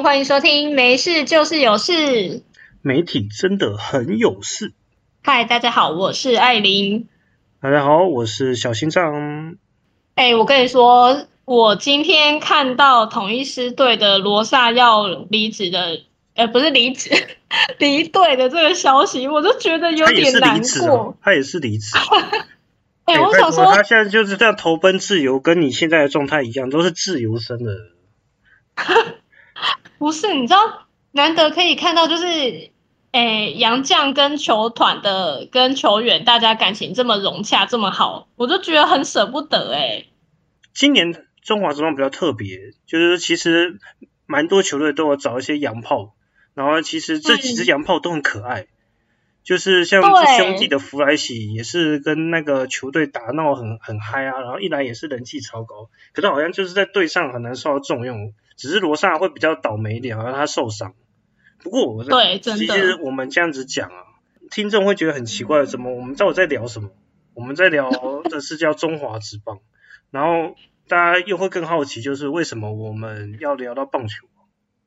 嗨，欢迎收听《没事就是有事》。媒体真的很有事。嗨，大家好，我是艾琳。大家好，我是小心脏。哎，我跟你说，我今天看到统一师队的罗萨要离职的，呃，不是离职，离队的这个消息，我就觉得有点难过。他也是离职。哎，我想说，他现在就是这样投奔自由，跟你现在的状态一样，都是自由身的。不是，你知道，难得可以看到，就是，诶，杨绛跟球团的跟球员，大家感情这么融洽，这么好，我就觉得很舍不得，哎。今年中华职棒比较特别，就是其实蛮多球队都有找一些洋炮，然后其实这几只洋炮都很可爱，就是像兄弟的弗莱喜也是跟那个球队打闹很很嗨啊，然后一来也是人气超高，可是好像就是在队上很难受到重用。只是罗萨会比较倒霉一点，好像他受伤。不过我对，其实我们这样子讲啊，听众会觉得很奇怪，怎么我们知道我在聊什么？我们在聊的是叫中华职棒，然后大家又会更好奇，就是为什么我们要聊到棒球？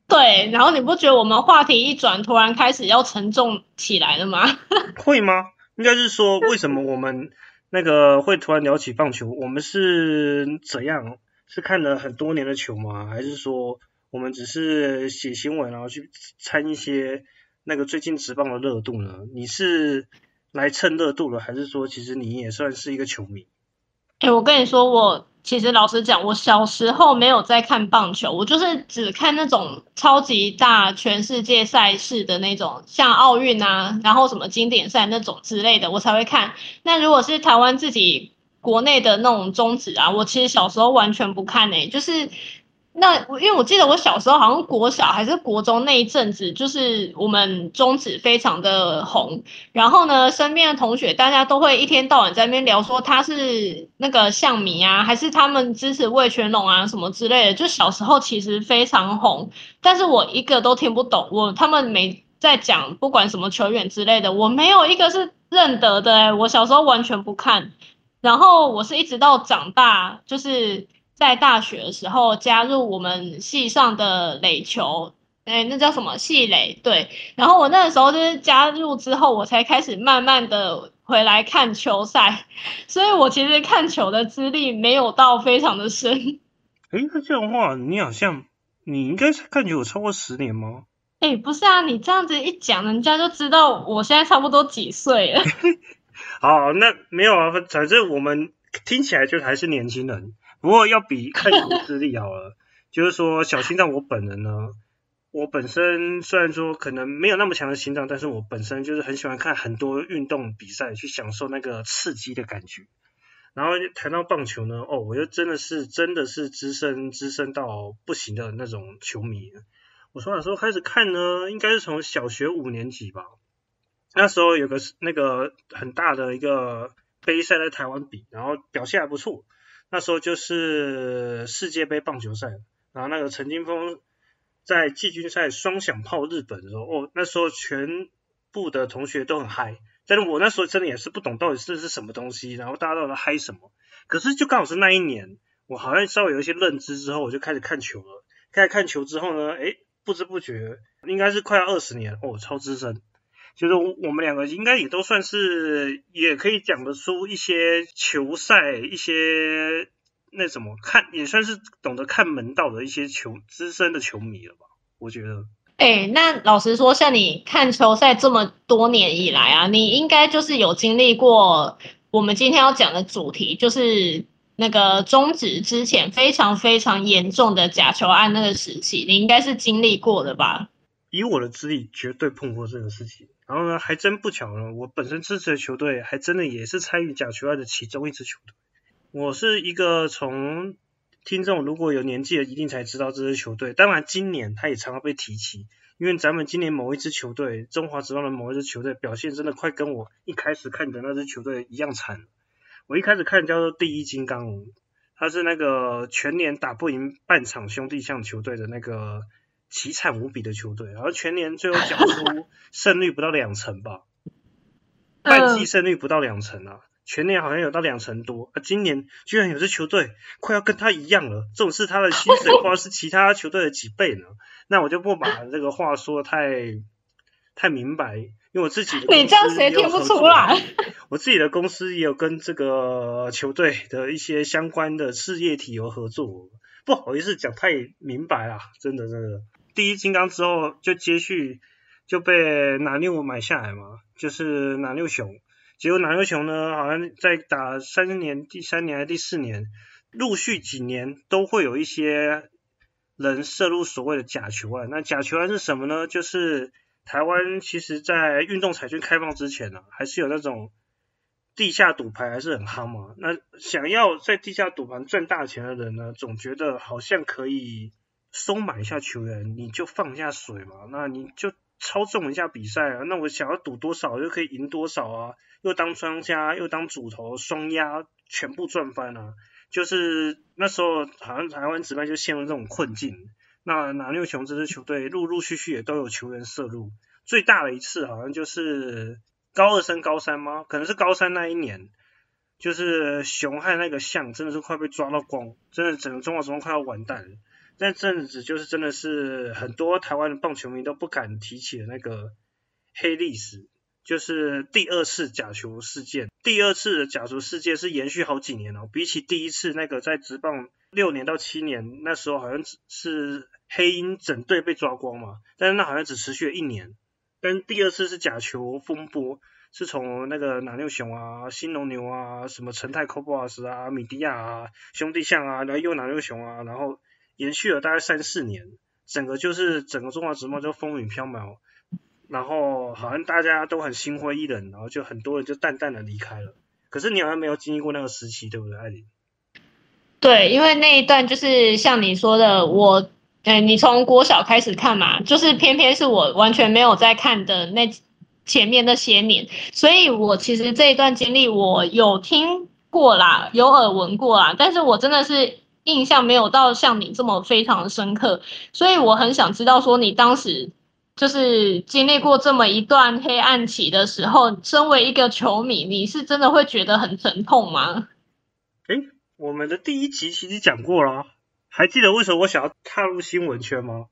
对，然后你不觉得我们话题一转，突然开始要沉重起来了吗？会吗？应该是说，为什么我们那个会突然聊起棒球？我们是怎样？是看了很多年的球吗？还是说我们只是写新闻，然后去参一些那个最近职棒的热度呢？你是来蹭热度了，还是说其实你也算是一个球迷？我跟你说，我其实老实讲，我小时候没有在看棒球，我就是只看那种超级大全世界赛事的那种，像奥运啊，然后什么经典赛那种之类的，我才会看。那如果是台湾自己。国内的那种宗旨啊，我其实小时候完全不看诶，就是那我因为我记得我小时候好像国小还是国中那一阵子，就是我们中指非常的红，然后呢，身边的同学大家都会一天到晚在那边聊说他是那个象迷啊，还是他们支持魏全龙啊什么之类的，就小时候其实非常红，但是我一个都听不懂，我他们没在讲不管什么球员之类的，我没有一个是认得的，我小时候完全不看。然后我是一直到长大，就是在大学的时候加入我们系上的垒球，哎，那叫什么系垒？对。然后我那个时候就是加入之后，我才开始慢慢的回来看球赛，所以我其实看球的资历没有到非常的深。哎，那这样的话，你好像你应该是看球有超过十年吗？哎，不是啊，你这样子一讲，人家就知道我现在差不多几岁了。好，那没有啊，反正我们听起来就还是年轻人。不过要比看球资历好了，就是说小心脏，我本人呢，我本身虽然说可能没有那么强的心脏，但是我本身就是很喜欢看很多运动比赛，去享受那个刺激的感觉。然后谈到棒球呢，哦，我就真的是真的是资深资深到不行的那种球迷。我从哪时候开始看呢？应该是从小学五年级吧。那时候有个那个很大的一个杯赛在台湾比，然后表现还不错。那时候就是世界杯棒球赛，然后那个陈金峰在季军赛双响炮日本的时候，哦，那时候全部的同学都很嗨，但是我那时候真的也是不懂到底是是什么东西，然后大家都在嗨什么。可是就刚好是那一年，我好像稍微有一些认知之后，我就开始看球了。开始看球之后呢，诶，不知不觉应该是快要二十年，哦，超资深。就是我们两个应该也都算是，也可以讲得出一些球赛，一些那什么看，也算是懂得看门道的一些球资深的球迷了吧？我觉得。哎，那老实说，像你看球赛这么多年以来啊，你应该就是有经历过我们今天要讲的主题，就是那个终止之前非常非常严重的假球案那个时期，你应该是经历过的吧？以我的资历，绝对碰过这个事情。然后呢，还真不巧呢，我本身支持的球队，还真的也是参与假球案的其中一支球队。我是一个从听众如果有年纪的，一定才知道这支球队。当然，今年他也常常被提起，因为咱们今年某一支球队，中华职棒的某一支球队表现真的快跟我一开始看的那支球队一样惨。我一开始看叫做第一金刚，他是那个全年打不赢半场兄弟象球队的那个。凄惨无比的球队，然后全年最后缴出 胜率不到两成吧，半季胜率不到两成啊，全年好像有到两成多，啊，今年居然有支球队快要跟他一样了，这种是他的薪水或者是其他球队的几倍呢？那我就不把这个话说太太明白，因为我自己你这样谁听不出来？我自己的公司也有跟这个球队的一些相关的事业体有合作，不好意思讲太明白啊，真的真的。第一金刚之后就接续就被南六买下来嘛，就是南六熊。结果南六熊呢，好像在打三年、第三年还是第四年，陆续几年都会有一些人涉入所谓的假球案。那假球案是什么呢？就是台湾其实在运动彩券开放之前呢，还是有那种地下赌牌还是很夯嘛。那想要在地下赌盘赚大钱的人呢，总觉得好像可以收买一下球员，你就放下水嘛，那你就。操纵一下比赛啊，那我想要赌多少就可以赢多少啊，又当庄家又当主头，双压全部赚翻啊！就是那时候好像台湾职棒就陷入这种困境。那南六雄这支球队陆陆续续也都有球员涉入，最大的一次好像就是高二升高三吗？可能是高三那一年，就是熊汉那个象真的是快被抓到光，真的整个中华职棒快要完蛋了。那阵子就是真的是很多台湾的棒球迷都不敢提起的那个黑历史，就是第二次假球事件。第二次的假球事件是延续好几年哦，比起第一次那个在职棒六年到七年，那时候好像只是黑鹰整队被抓光嘛，但是那好像只持续了一年。但第二次是假球风波，是从那个南六雄啊、新龙牛啊、什么陈泰、科布瓦斯啊、米迪亚啊、兄弟象啊，然后又南六雄啊，然后。延续了大概三四年，整个就是整个中华职棒就风雨飘渺，然后好像大家都很心灰意冷，然后就很多人就淡淡的离开了。可是你好像没有经历过那个时期，对不对，艾琳？对，因为那一段就是像你说的，我，呃，你从国小开始看嘛，就是偏偏是我完全没有在看的那前面那些年，所以我其实这一段经历我有听过啦，有耳闻过啦，但是我真的是。印象没有到像你这么非常深刻，所以我很想知道说你当时就是经历过这么一段黑暗期的时候，身为一个球迷，你是真的会觉得很疼痛吗？诶，我们的第一集其实讲过了，还记得为什么我想要踏入新闻圈吗？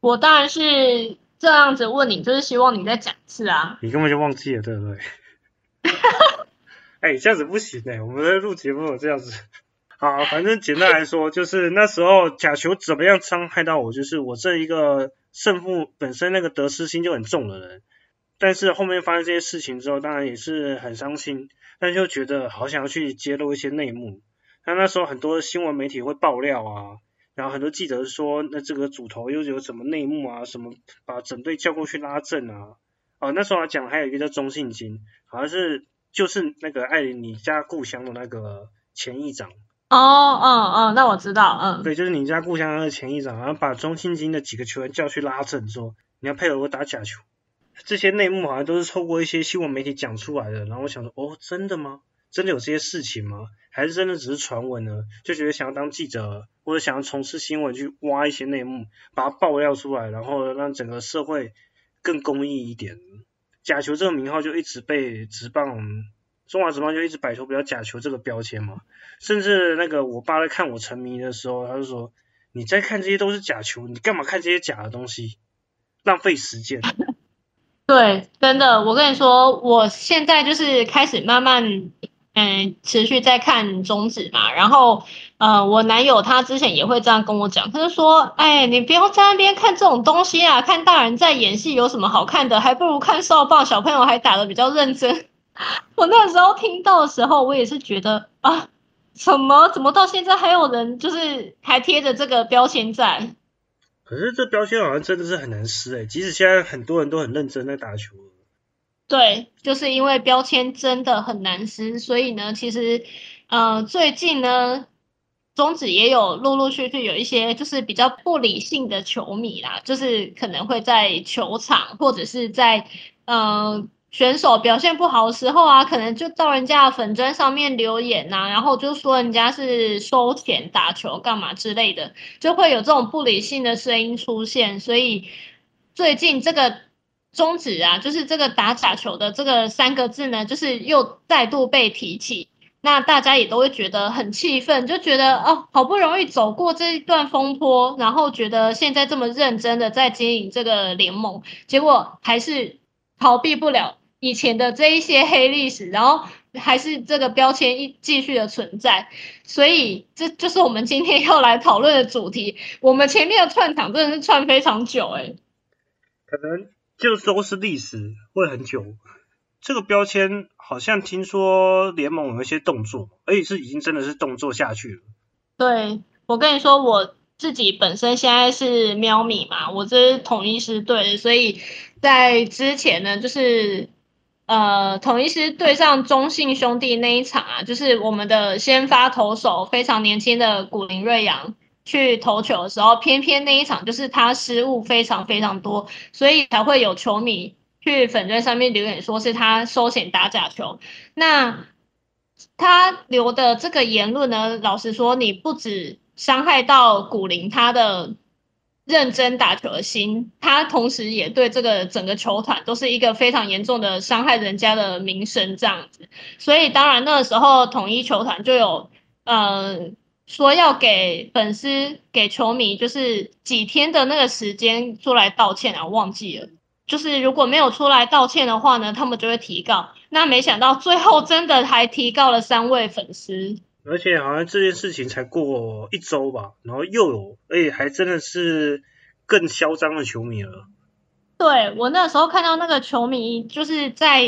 我当然是这样子问你，就是希望你再讲一次啊。你根本就忘记了，对不对？哎，这样子不行哎，我们在录节目有这样子。好，反正简单来说，就是那时候假球怎么样伤害到我，就是我这一个胜负本身那个得失心就很重的人，但是后面发生这些事情之后，当然也是很伤心，但就觉得好想要去揭露一些内幕。那那时候很多新闻媒体会爆料啊，然后很多记者说，那这个主头又有什么内幕啊，什么把整队叫过去拉阵啊，哦，那时候还讲还有一个叫中信金，好像是就是那个艾琳你家故乡的那个前议长。哦，嗯嗯，那我知道，嗯，对，就是你家故乡的前一长，好像把中信金的几个球员叫去拉阵，说你要配合我打假球，这些内幕好像都是透过一些新闻媒体讲出来的。然后我想说，哦，真的吗？真的有这些事情吗？还是真的只是传闻呢？就觉得想要当记者，或者想要从事新闻去挖一些内幕，把它爆料出来，然后让整个社会更公益一点。假球这个名号就一直被直棒。中华职棒就一直摆脱不了假球这个标签嘛，甚至那个我爸在看我沉迷的时候，他就说：“你在看这些都是假球，你干嘛看这些假的东西？浪费时间。”对，真的，我跟你说，我现在就是开始慢慢嗯持续在看中指嘛，然后呃，我男友他之前也会这样跟我讲，他就说：“哎，你不要在那边看这种东西啊，看大人在演戏有什么好看的？还不如看少棒，小朋友还打的比较认真。” 我那时候听到的时候，我也是觉得啊，怎么怎么到现在还有人就是还贴着这个标签在？可是这标签好像真的是很难撕哎，即使现在很多人都很认真在打球。对，就是因为标签真的很难撕，所以呢，其实呃最近呢，中指也有陆陆续续有一些就是比较不理性的球迷啦，就是可能会在球场或者是在嗯。选手表现不好的时候啊，可能就到人家的粉砖上面留言呐，然后就说人家是收钱打球干嘛之类的，就会有这种不理性的声音出现。所以最近这个终止啊，就是这个打假球的这个三个字呢，就是又再度被提起。那大家也都会觉得很气愤，就觉得哦，好不容易走过这一段风波，然后觉得现在这么认真的在经营这个联盟，结果还是逃避不了以前的这一些黑历史，然后还是这个标签一继续的存在，所以这就是我们今天要来讨论的主题。我们前面的串场真的是串非常久，哎，可能就都是历史会很久。这个标签好像听说联盟有一些动作，而且是已经真的是动作下去了。对，我跟你说，我自己本身现在是喵米嘛，我这是统一师队，所以在之前呢，就是呃统一师对上中信兄弟那一场啊，就是我们的先发投手非常年轻的古林瑞阳去投球的时候，偏偏那一场就是他失误非常非常多，所以才会有球迷。去粉钻上面留言说是他收钱打假球，那他留的这个言论呢？老实说，你不止伤害到古林他的认真打球的心，他同时也对这个整个球团都是一个非常严重的伤害人家的名声这样子。所以当然那个时候统一球团就有呃说要给粉丝给球迷就是几天的那个时间出来道歉啊，忘记了。就是如果没有出来道歉的话呢，他们就会提告。那没想到最后真的还提告了三位粉丝，而且好像这件事情才过一周吧，然后又有，而且还真的是更嚣张的球迷了。对我那时候看到那个球迷就是在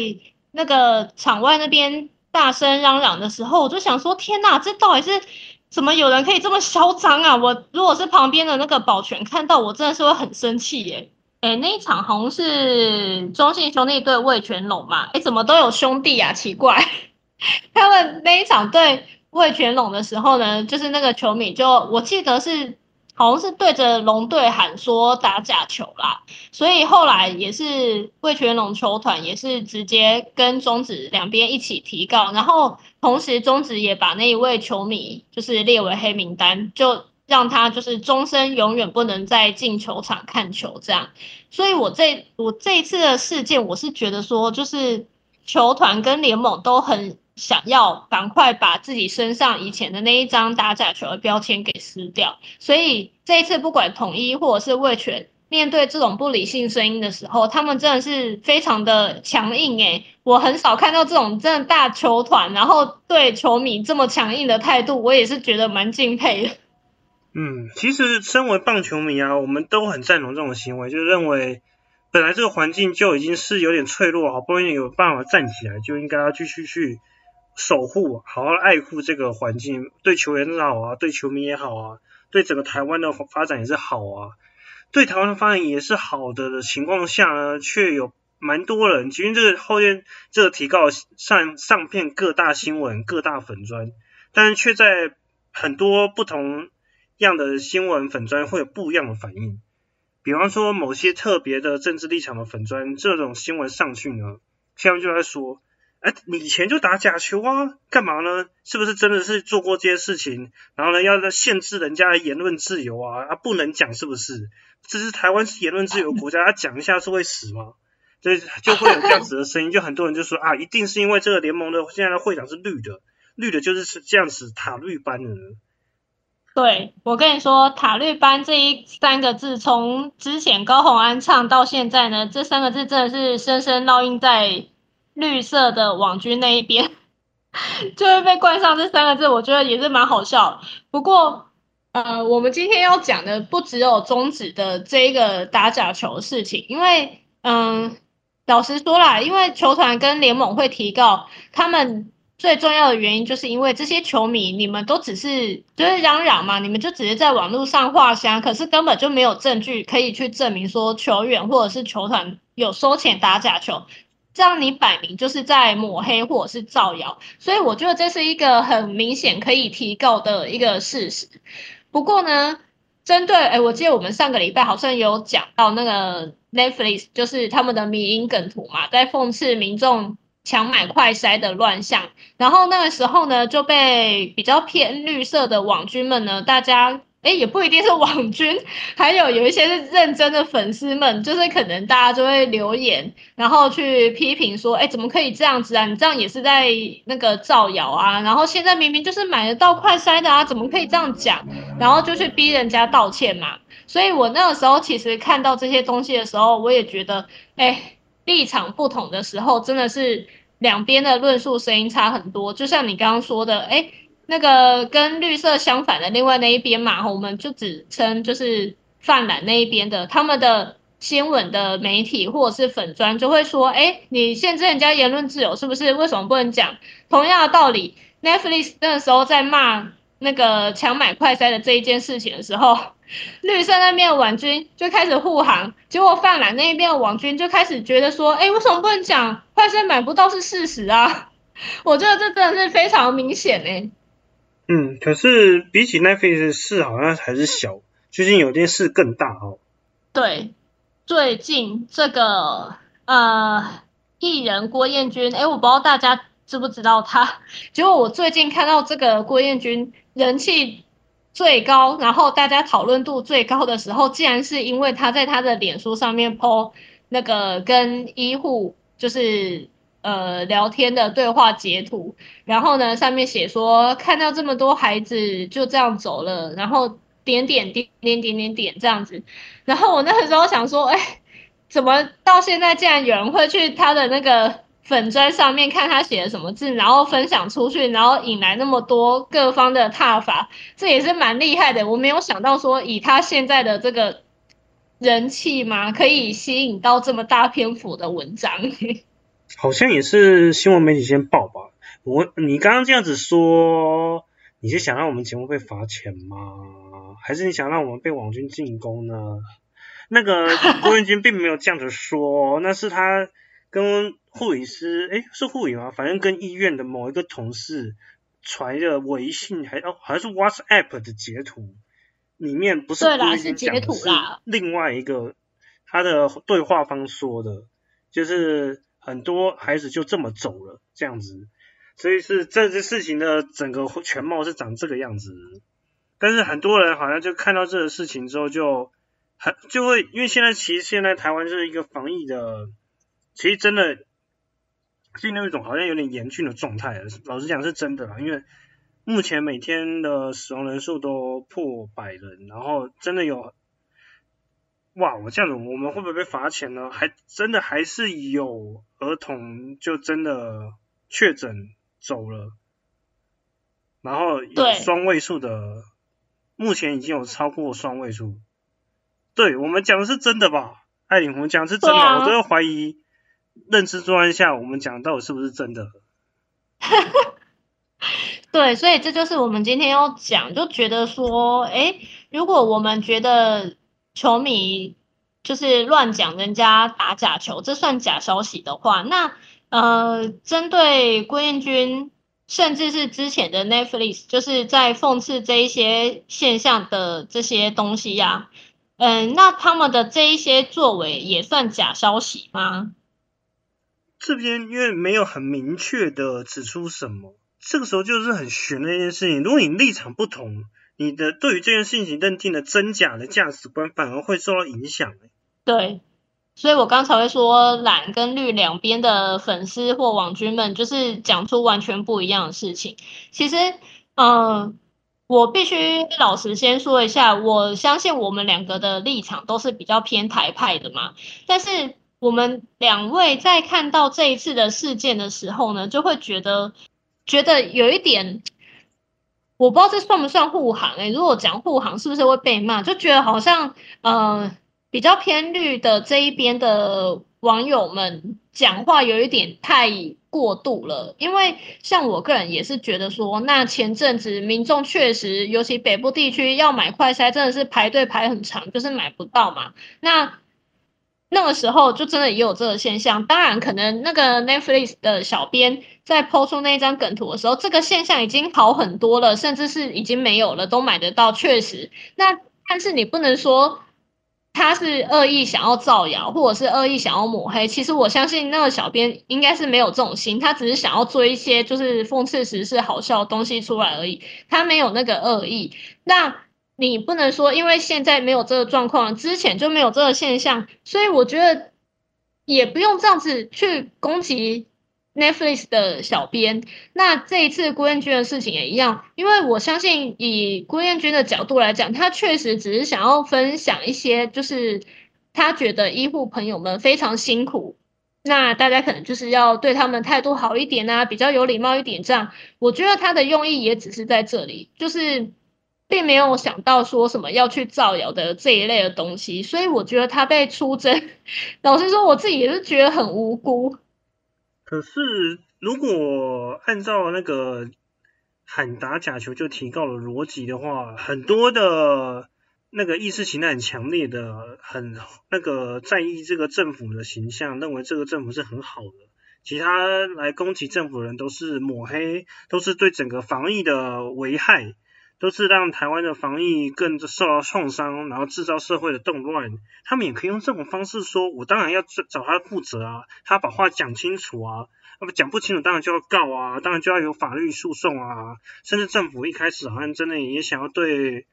那个场外那边大声嚷嚷的时候，我就想说：天哪，这到底是怎么有人可以这么嚣张啊？我如果是旁边的那个保全看到，我真的是会很生气耶。哎，那一场好像是中信兄弟对魏全龙嘛？哎，怎么都有兄弟啊？奇怪，他们那一场对魏全龙的时候呢，就是那个球迷就我记得是好像是对着龙队喊说打假球啦，所以后来也是魏全龙球团也是直接跟中职两边一起提告，然后同时中职也把那一位球迷就是列为黑名单，就。让他就是终身永远不能再进球场看球，这样。所以，我这我这一次的事件，我是觉得说，就是球团跟联盟都很想要赶快把自己身上以前的那一张打假球的标签给撕掉。所以，这一次不管统一或者是卫权，面对这种不理性声音的时候，他们真的是非常的强硬。诶，我很少看到这种真的大球团，然后对球迷这么强硬的态度，我也是觉得蛮敬佩的。嗯，其实身为棒球迷啊，我们都很赞同这种行为，就认为本来这个环境就已经是有点脆弱，好不容易有办法站起来，就应该要继续去守护，好好爱护这个环境，对球员好啊，对球迷也好啊，对整个台湾的发展也是好啊，对台湾的发展也是好的的情况下呢，却有蛮多人，其实这个后院这个提告上上片各大新闻、各大粉砖，但是却在很多不同。样的新闻粉砖会有不一样的反应，比方说某些特别的政治立场的粉砖，这种新闻上去呢，下面就在说，哎，你以前就打假球啊，干嘛呢？是不是真的是做过这些事情？然后呢，要限制人家的言论自由啊，啊，不能讲是不是？这是台湾是言论自由国家，他讲一下是会死吗？所以就会有这样子的声音，就很多人就说啊，一定是因为这个联盟的现在的会长是绿的，绿的就是是这样子塔绿班的人。对我跟你说，塔绿班这一三个字，从之前高洪安唱到现在呢，这三个字真的是深深烙印在绿色的网军那一边，就会被冠上这三个字。我觉得也是蛮好笑。不过，呃，我们今天要讲的不只有终止的这一个打假球事情，因为，嗯，老实说啦，因为球团跟联盟会提告他们。最重要的原因就是因为这些球迷，你们都只是就是嚷嚷嘛，你们就只是在网络上画香，可是根本就没有证据可以去证明说球员或者是球团有收钱打假球，这样你摆明就是在抹黑或者是造谣，所以我觉得这是一个很明显可以提告的一个事实。不过呢，针对哎，我记得我们上个礼拜好像有讲到那个 Netflix，就是他们的迷因梗图嘛，在讽刺民众。强买快筛的乱象，然后那个时候呢，就被比较偏绿色的网军们呢，大家哎，也不一定是网军，还有有一些是认真的粉丝们，就是可能大家就会留言，然后去批评说，哎，怎么可以这样子啊？你这样也是在那个造谣啊！然后现在明明就是买得到快筛的啊，怎么可以这样讲？然后就去逼人家道歉嘛。所以我那个时候其实看到这些东西的时候，我也觉得，哎，立场不同的时候，真的是两边的论述声音差很多。就像你刚刚说的，哎。那个跟绿色相反的另外那一边嘛，我们就只称就是泛蓝那一边的，他们的新闻的媒体或者是粉砖就会说，哎，你限制人家言论自由是不是？为什么不能讲？同样的道理，Netflix 那时候在骂那个抢买快筛的这一件事情的时候，绿色那边的网军就开始护航，结果泛蓝那一边的网军就开始觉得说，哎，为什么不能讲快筛买不到是事实啊？我觉得这真的是非常明显哎。嗯，可是比起 Netflix 事好像还是小，最近有件事更大哦。对，最近这个呃艺人郭彦均，哎，我不知道大家知不知道他。结果我最近看到这个郭彦均人气最高，然后大家讨论度最高的时候，竟然是因为他在他的脸书上面 po 那个跟医护就是。呃，聊天的对话截图，然后呢，上面写说看到这么多孩子就这样走了，然后点点点点点点点这样子，然后我那个时候想说，哎，怎么到现在竟然有人会去他的那个粉砖上面看他写的什么字，然后分享出去，然后引来那么多各方的踏法，这也是蛮厉害的。我没有想到说以他现在的这个人气嘛，可以吸引到这么大篇幅的文章。好像也是新闻媒体先报吧。我你刚刚这样子说，你是想让我们节目被罚钱吗？还是你想让我们被网军进攻呢？那个郭元军并没有这样子说，那是他跟护理师，诶，是护理吗？反正跟医院的某一个同事传的微信，还哦，好像是 WhatsApp 的截图，里面不是郭元军讲的，是另外一个他的对话方说的，就是。很多孩子就这么走了，这样子，所以是这件事情的整个全貌是长这个样子。但是很多人好像就看到这个事情之后，就很就会，因为现在其实现在台湾就是一个防疫的，其实真的进入一种好像有点严峻的状态。老实讲是真的啦，因为目前每天的死亡人数都破百人，然后真的有。哇，我这样子，我们会不会被罚钱呢？还真的还是有儿童就真的确诊走了，然后有双位数的，目前已经有超过双位数。对我们讲的是真的吧？艾琳，我们讲的是真的，我都要怀疑认知作案下，我们讲到底是不是真的？对，所以这就是我们今天要讲，就觉得说，哎，如果我们觉得。球迷就是乱讲人家打假球，这算假消息的话，那呃，针对郭彦军，甚至是之前的 Netflix，就是在讽刺这一些现象的这些东西呀，嗯，那他们的这一些作为也算假消息吗？这边因为没有很明确的指出什么，这个时候就是很悬的一件事情。如果你立场不同。你的对于这件事情认定的真假的价值观反而会受到影响对，所以我刚才会说蓝跟绿两边的粉丝或网军们就是讲出完全不一样的事情。其实，嗯，我必须老实先说一下，我相信我们两个的立场都是比较偏台派的嘛。但是我们两位在看到这一次的事件的时候呢，就会觉得觉得有一点。我不知道这算不算护航诶，如果讲护航，是不是会被骂？就觉得好像呃比较偏绿的这一边的网友们讲话有一点太过度了。因为像我个人也是觉得说，那前阵子民众确实，尤其北部地区要买快筛，真的是排队排很长，就是买不到嘛。那那个时候就真的也有这个现象。当然，可能那个 Netflix 的小编。在抛出那一张梗图的时候，这个现象已经好很多了，甚至是已经没有了，都买得到。确实，那但是你不能说他是恶意想要造谣，或者是恶意想要抹黑。其实我相信那个小编应该是没有这种心，他只是想要做一些就是讽刺时事、好笑的东西出来而已，他没有那个恶意。那你不能说因为现在没有这个状况，之前就没有这个现象，所以我觉得也不用这样子去攻击 Netflix 的小编。那这一次郭彦军的事情也一样，因为我相信以郭彦军的角度来讲，他确实只是想要分享一些，就是他觉得医护朋友们非常辛苦。那大家可能就是要对他们态度好一点啊，比较有礼貌一点，这样。我觉得他的用意也只是在这里，就是并没有想到说什么要去造谣的这一类的东西，所以我觉得他被出征，老实说，我自己也是觉得很无辜。可是如果按照那个喊打假球就提高了逻辑的话，很多的。那个意识形态很强烈的，很那个在意这个政府的形象，认为这个政府是很好的，其他来攻击政府人都是抹黑，都是对整个防疫的危害，都是让台湾的防疫更受到创伤，然后制造社会的动乱。他们也可以用这种方式说，我当然要找他负责啊，他把话讲清楚啊，那么讲不清楚当然就要告啊，当然就要有法律诉讼啊，甚至政府一开始好像真的也想要对。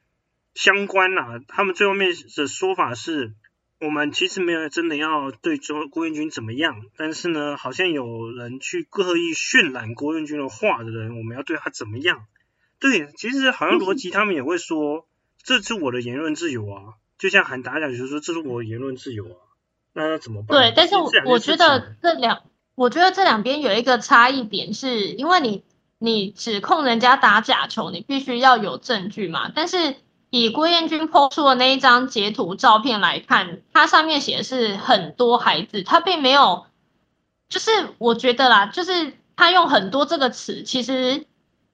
相关呐，他们最后面的说法是，我们其实没有真的要对周郭彦军怎么样，但是呢，好像有人去刻意渲染郭彦军的话的人，我们要对他怎么样？对，其实好像逻辑他们也会说，这是我的言论自由啊，就像韩达讲就说这是我的言论自由啊，那怎么办？对，但是我我觉得这两，我觉得这两边有一个差异点，是因为你你指控人家打假球，你必须要有证据嘛，但是。以郭彦军 po 出的那一张截图照片来看，它上面写的是很多孩子，他并没有，就是我觉得啦，就是他用很多这个词，其实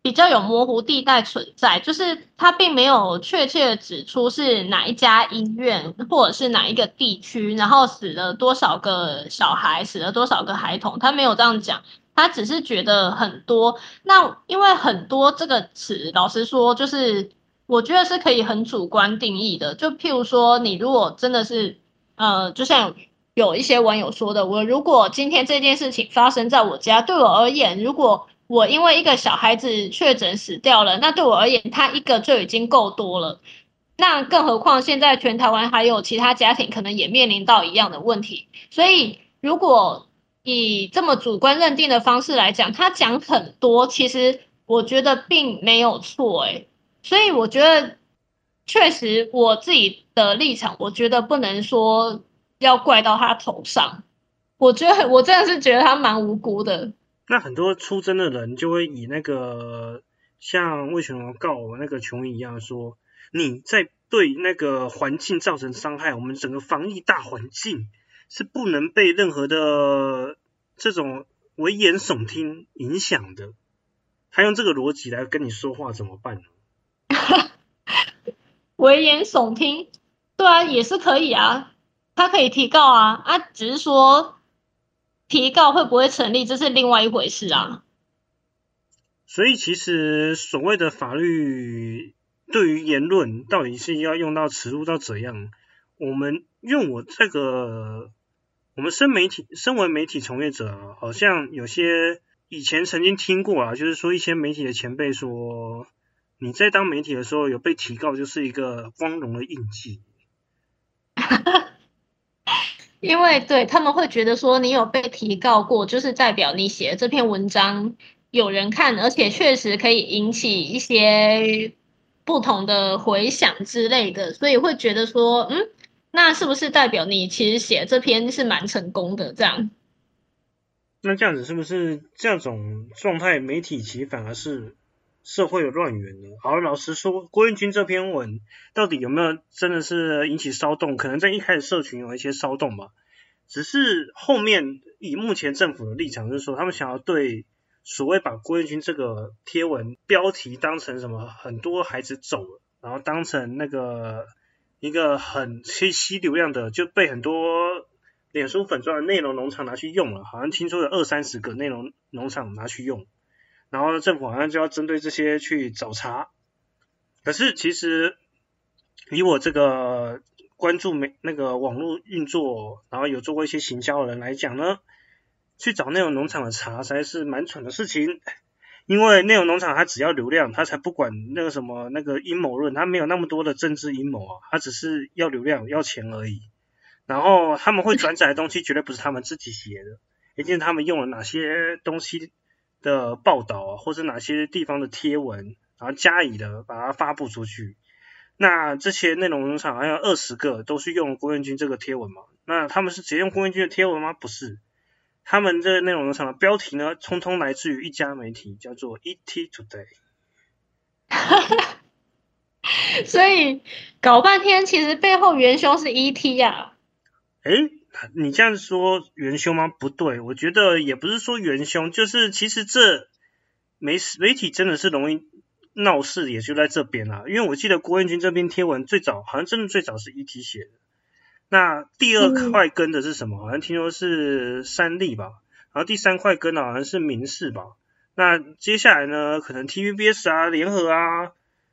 比较有模糊地带存在，就是他并没有确切的指出是哪一家医院或者是哪一个地区，然后死了多少个小孩，死了多少个孩童，他没有这样讲，他只是觉得很多。那因为很多这个词，老实说就是。我觉得是可以很主观定义的，就譬如说，你如果真的是，呃，就像有一些网友说的，我如果今天这件事情发生在我家，对我而言，如果我因为一个小孩子确诊死掉了，那对我而言，他一个就已经够多了。那更何况现在全台湾还有其他家庭可能也面临到一样的问题，所以如果以这么主观认定的方式来讲，他讲很多，其实我觉得并没有错，诶所以我觉得，确实我自己的立场，我觉得不能说要怪到他头上。我觉得我真的是觉得他蛮无辜的。那很多出征的人就会以那个像为什么告我那个琼一样说，你在对那个环境造成伤害，我们整个防疫大环境是不能被任何的这种危言耸听影响的。他用这个逻辑来跟你说话怎么办呢？危言耸听，对啊，也是可以啊，他可以提告啊，啊，只是说提告会不会成立，这是另外一回事啊。所以其实所谓的法律对于言论到底是要用到尺度到怎样，我们用我这个，我们身媒体身为媒体从业者，好像有些以前曾经听过啊，就是说一些媒体的前辈说。你在当媒体的时候有被提告，就是一个光荣的印记。因为对他们会觉得说你有被提告过，就是代表你写的这篇文章有人看，而且确实可以引起一些不同的回响之类的，所以会觉得说，嗯，那是不是代表你其实写这篇是蛮成功的？这样？那这样子是不是这种状态，媒体其实反而是？社会有乱源呢。好，老实说，郭彦军这篇文到底有没有真的是引起骚动？可能在一开始社群有一些骚动吧。只是后面以目前政府的立场，就是说他们想要对所谓把郭彦军这个贴文标题当成什么，很多孩子走了，然后当成那个一个很吸吸流量的，就被很多脸书粉钻的内容农场拿去用了。好像听说有二三十个内容农场拿去用。然后政府好像就要针对这些去找茬，可是其实以我这个关注没那个网络运作，然后有做过一些行销的人来讲呢，去找那种农场的茬，实在是蛮蠢的事情。因为内容农场它只要流量，它才不管那个什么那个阴谋论，它没有那么多的政治阴谋啊，它只是要流量要钱而已。然后他们会转载的东西绝对不是他们自己写的，一定是他们用了哪些东西的报道啊，或者哪些地方的贴文，然后加以的把它发布出去。那这些内容农场好像二十个都是用郭彦军这个贴文嘛？那他们是直接用郭彦军的贴文吗？不是。他们这个内容农场的标题呢，通通来自于一家媒体，叫做 ET Today。所以搞半天，其实背后元凶是 ET 呀。哎，你这样说元凶吗？不对，我觉得也不是说元凶，就是其实这媒媒体真的是容易闹事，也就在这边啊。因为我记得郭彦军这篇贴文最早好像真的最早是 ET 写的。那第二块跟的是什么？好像听说是三立吧，然后第三块跟的好像是民视吧。那接下来呢，可能 TVBS 啊、联合啊，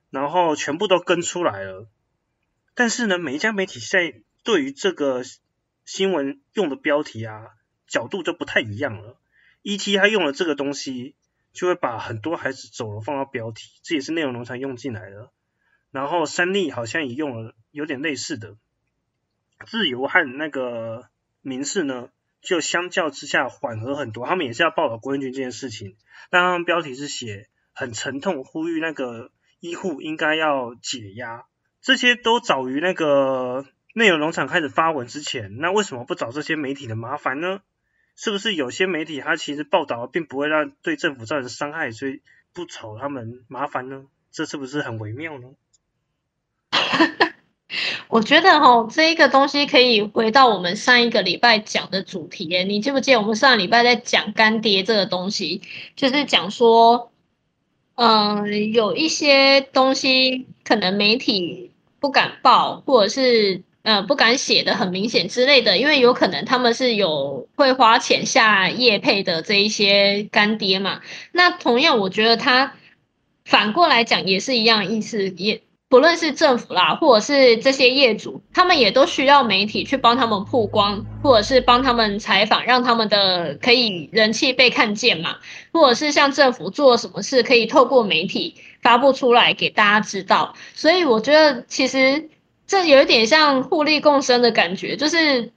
然后全部都跟出来了。但是呢，每一家媒体在对于这个新闻用的标题啊，角度就不太一样了。ET 他用了这个东西，就会把很多孩子走了放到标题，这也是内容农场用进来的。然后三立好像也用了有点类似的。自由和那个民事呢，就相较之下缓和很多。他们也是要报道郭文君这件事情，但他们标题是写很沉痛，呼吁那个医护应该要解压。这些都早于那个内容农场开始发文之前。那为什么不找这些媒体的麻烦呢？是不是有些媒体他其实报道并不会让对政府造成伤害，所以不找他们麻烦呢？这是不是很微妙呢？我觉得哈，这一个东西可以回到我们上一个礼拜讲的主题。你记不记得我们上礼拜在讲干爹这个东西，就是讲说，嗯，有一些东西可能媒体不敢报，或者是呃不敢写的很明显之类的，因为有可能他们是有会花钱下业配的这一些干爹嘛。那同样，我觉得他反过来讲也是一样意思，也。不论是政府啦，或者是这些业主，他们也都需要媒体去帮他们曝光，或者是帮他们采访，让他们的可以人气被看见嘛。或者是像政府做什么事，可以透过媒体发布出来给大家知道。所以我觉得其实这有一点像互利共生的感觉，就是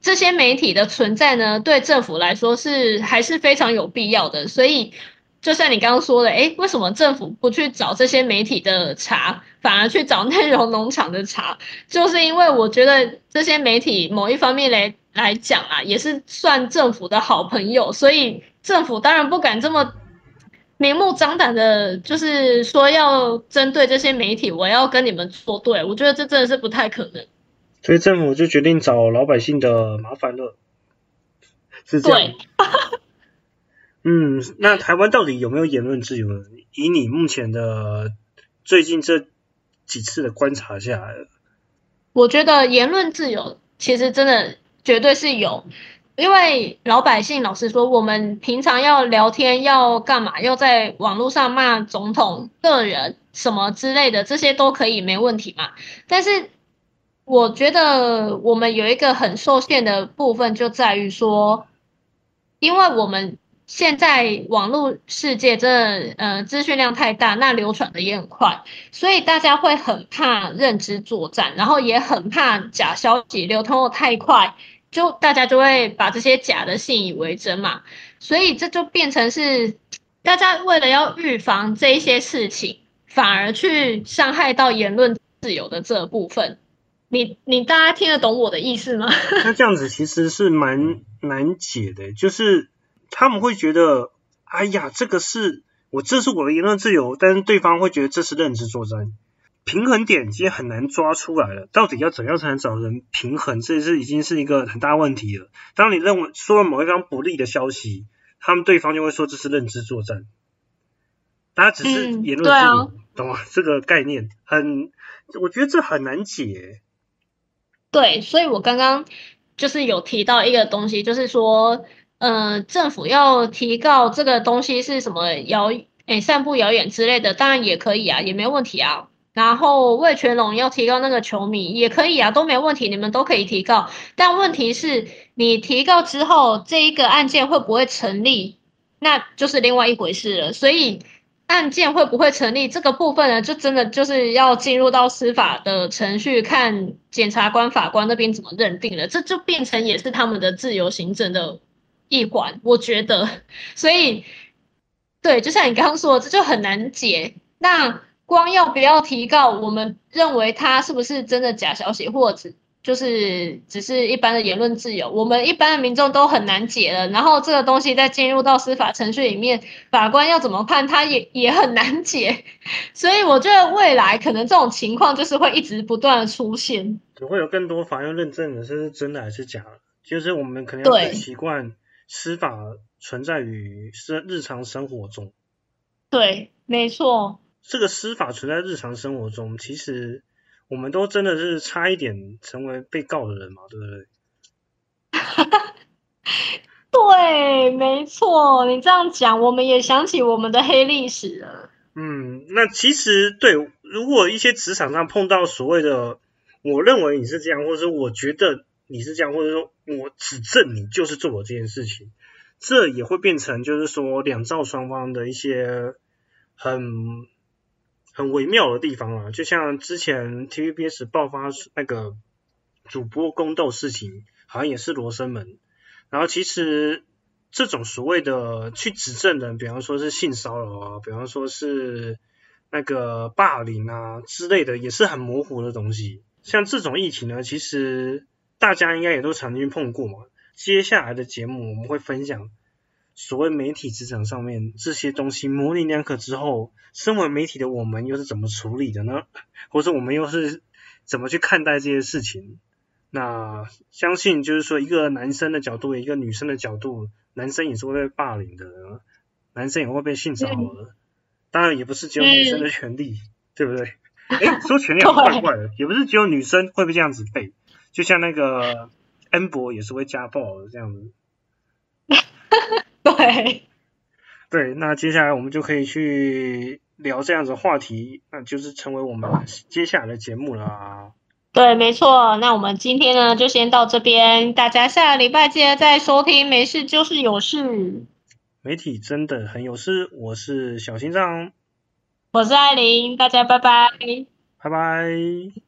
这些媒体的存在呢，对政府来说是还是非常有必要的。所以。就像你刚刚说的，哎，为什么政府不去找这些媒体的茬，反而去找内容农场的茬？就是因为我觉得这些媒体某一方面来来讲啊，也是算政府的好朋友，所以政府当然不敢这么明目张胆的，就是说要针对这些媒体，我要跟你们作对。我觉得这真的是不太可能。所以政府就决定找老百姓的麻烦了，是这样。嗯，那台湾到底有没有言论自由呢？以你目前的最近这几次的观察下来，我觉得言论自由其实真的绝对是有，因为老百姓老实说，我们平常要聊天要干嘛，要在网络上骂总统个人什么之类的，这些都可以没问题嘛。但是我觉得我们有一个很受限的部分，就在于说，因为我们。现在网络世界这呃资讯量太大，那流传的也很快，所以大家会很怕认知作战，然后也很怕假消息流通的太快，就大家就会把这些假的信以为真嘛，所以这就变成是大家为了要预防这一些事情，反而去伤害到言论自由的这部分。你你大家听得懂我的意思吗？那这样子其实是蛮难解的，就是。他们会觉得，哎呀，这个是我，这是我的言论自由，但是对方会觉得这是认知作战，平衡点其实很难抓出来了。到底要怎样才能找人平衡，这是已经是一个很大问题了。当你认为说了某一方不利的消息，他们对方就会说这是认知作战，大家只是言论自由，懂吗？这个概念很，我觉得这很难解。对，所以我刚刚就是有提到一个东西，就是说。嗯，政府要提告这个东西是什么谣诶，散布谣言之类的，当然也可以啊，也没问题啊。然后魏全龙要提高那个球迷也可以啊，都没问题，你们都可以提告。但问题是，你提告之后，这一个案件会不会成立？那就是另外一回事了。所以案件会不会成立这个部分呢，就真的就是要进入到司法的程序，看检察官、法官那边怎么认定了，这就变成也是他们的自由行政的一环，我觉得。所以，对，就像你刚刚说的，这就很难解。那光要不要提告，我们认为它是不是真的假消息，或者就是只是一般的言论自由，我们一般的民众都很难解了。然后这个东西再进入到司法程序里面，法官要怎么判，他也也很难解。所以我觉得未来可能这种情况就是会一直不断的出现，只会有更多法院认证的是真的还是假的。就是我们可能要更习惯司法存在于生日常生活中。对，没错。这个司法存在日常生活中，其实我们都真的是差一点成为被告的人嘛，对不对？对，没错，你这样讲，我们也想起我们的黑历史了。嗯，那其实对，如果一些职场上碰到所谓的，我认为你是这样，或者说我觉得你是这样，或者说我指证你就是做我这件事情，这也会变成就是说两造双方的一些很。很微妙的地方啊，就像之前 TVBS 爆发那个主播宫斗事情，好像也是罗生门。然后其实这种所谓的去指证的，比方说是性骚扰啊，比方说是那个霸凌啊之类的，也是很模糊的东西。像这种议题呢，其实大家应该也都曾经碰过嘛。接下来的节目我们会分享。所谓媒体职场上面这些东西模棱两可之后，身为媒体的我们又是怎么处理的呢？或者我们又是怎么去看待这些事情？那相信就是说，一个男生的角度，一个女生的角度，男生也是会被霸凌的，男生也会被性骚扰的。当然，也不是只有女生的权利，对不对？哎，说权利好怪怪的，也不是只有女生会被这样子被，就像那个恩博也是会家暴的这样子。对，对，那接下来我们就可以去聊这样子话题，那就是成为我们接下来的节目了。对，没错。那我们今天呢，就先到这边，大家下个礼拜记得再收听。没事就是有事，媒体真的很有事。我是小心脏，我是艾琳，大家拜拜，拜拜。